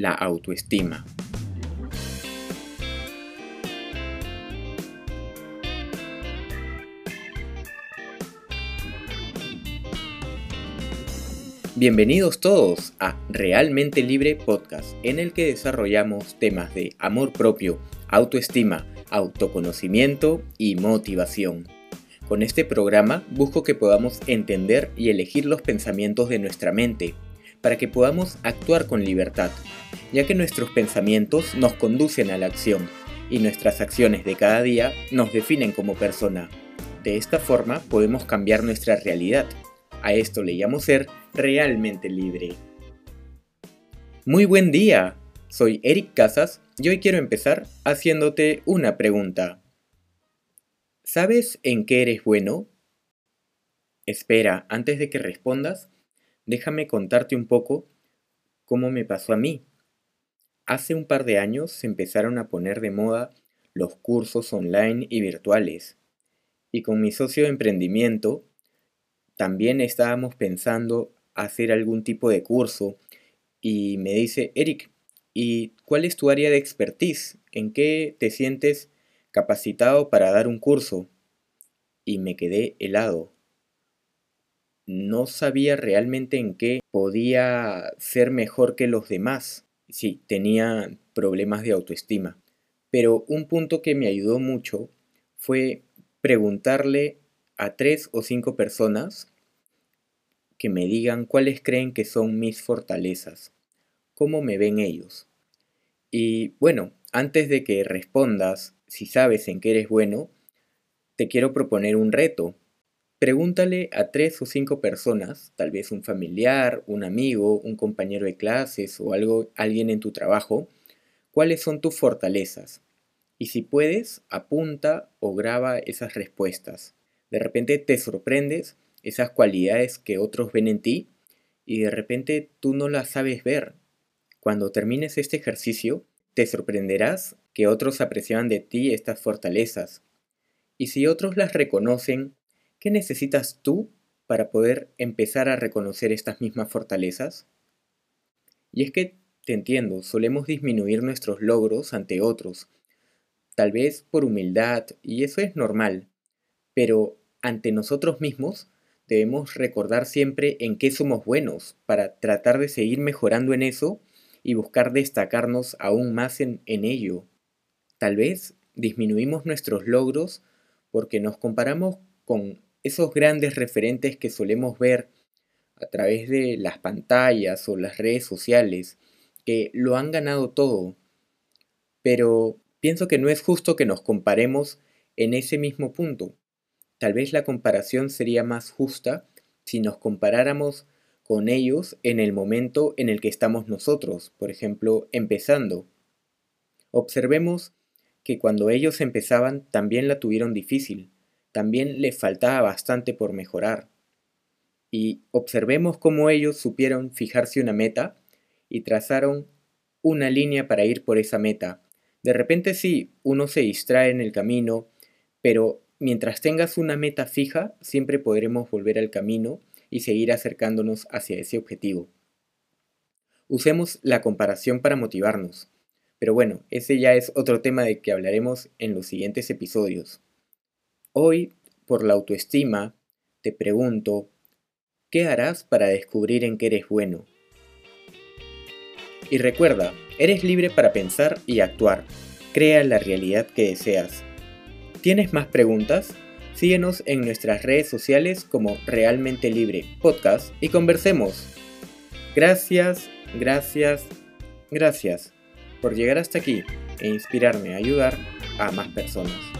la autoestima. Bienvenidos todos a Realmente Libre Podcast, en el que desarrollamos temas de amor propio, autoestima, autoconocimiento y motivación. Con este programa busco que podamos entender y elegir los pensamientos de nuestra mente, para que podamos actuar con libertad, ya que nuestros pensamientos nos conducen a la acción y nuestras acciones de cada día nos definen como persona. De esta forma podemos cambiar nuestra realidad a esto le llamo ser realmente libre. Muy buen día, soy Eric Casas y hoy quiero empezar haciéndote una pregunta. ¿Sabes en qué eres bueno? Espera, antes de que respondas, déjame contarte un poco cómo me pasó a mí. Hace un par de años se empezaron a poner de moda los cursos online y virtuales. Y con mi socio de emprendimiento también estábamos pensando hacer algún tipo de curso y me dice, Eric, ¿y cuál es tu área de expertise? ¿En qué te sientes capacitado para dar un curso? Y me quedé helado. No sabía realmente en qué podía ser mejor que los demás. Sí, tenía problemas de autoestima. Pero un punto que me ayudó mucho fue preguntarle a tres o cinco personas que me digan cuáles creen que son mis fortalezas, cómo me ven ellos. Y bueno, antes de que respondas si sabes en qué eres bueno, te quiero proponer un reto. Pregúntale a tres o cinco personas, tal vez un familiar, un amigo, un compañero de clases o algo, alguien en tu trabajo, cuáles son tus fortalezas. Y si puedes, apunta o graba esas respuestas. De repente te sorprendes esas cualidades que otros ven en ti y de repente tú no las sabes ver. Cuando termines este ejercicio, te sorprenderás que otros apreciaban de ti estas fortalezas. Y si otros las reconocen, ¿qué necesitas tú para poder empezar a reconocer estas mismas fortalezas? Y es que, te entiendo, solemos disminuir nuestros logros ante otros, tal vez por humildad, y eso es normal, pero ante nosotros mismos debemos recordar siempre en qué somos buenos para tratar de seguir mejorando en eso y buscar destacarnos aún más en, ello. Tal vez disminuimos nuestros logros porque nos comparamos con esos grandes referentes que solemos ver a través de las pantallas o las redes sociales, que lo han ganado todo. Pero pienso que no es justo que nos comparemos en ese mismo punto. Tal vez la comparación sería más justa si nos comparáramos con ellos en el momento en el que estamos nosotros, por ejemplo, empezando. Observemos que cuando ellos empezaban también la tuvieron difícil, también les faltaba bastante por mejorar. Y observemos cómo ellos supieron fijarse una meta y trazaron una línea para ir por esa meta. De repente sí, uno se distrae en el camino, pero Mientras tengas una meta fija, siempre podremos volver al camino y seguir acercándonos hacia ese objetivo. Usemos la comparación para motivarnos. Pero bueno, ese ya es otro tema de que hablaremos en los siguientes episodios. Hoy, por la autoestima, te pregunto, ¿qué harás para descubrir en qué eres bueno? Y recuerda, eres libre para pensar y actuar. Crea la realidad que deseas. ¿Tienes más preguntas? Síguenos en nuestras redes sociales como Realmente Libre Podcast y conversemos. Gracias, gracias, gracias por llegar hasta aquí e inspirarme a ayudar a más personas.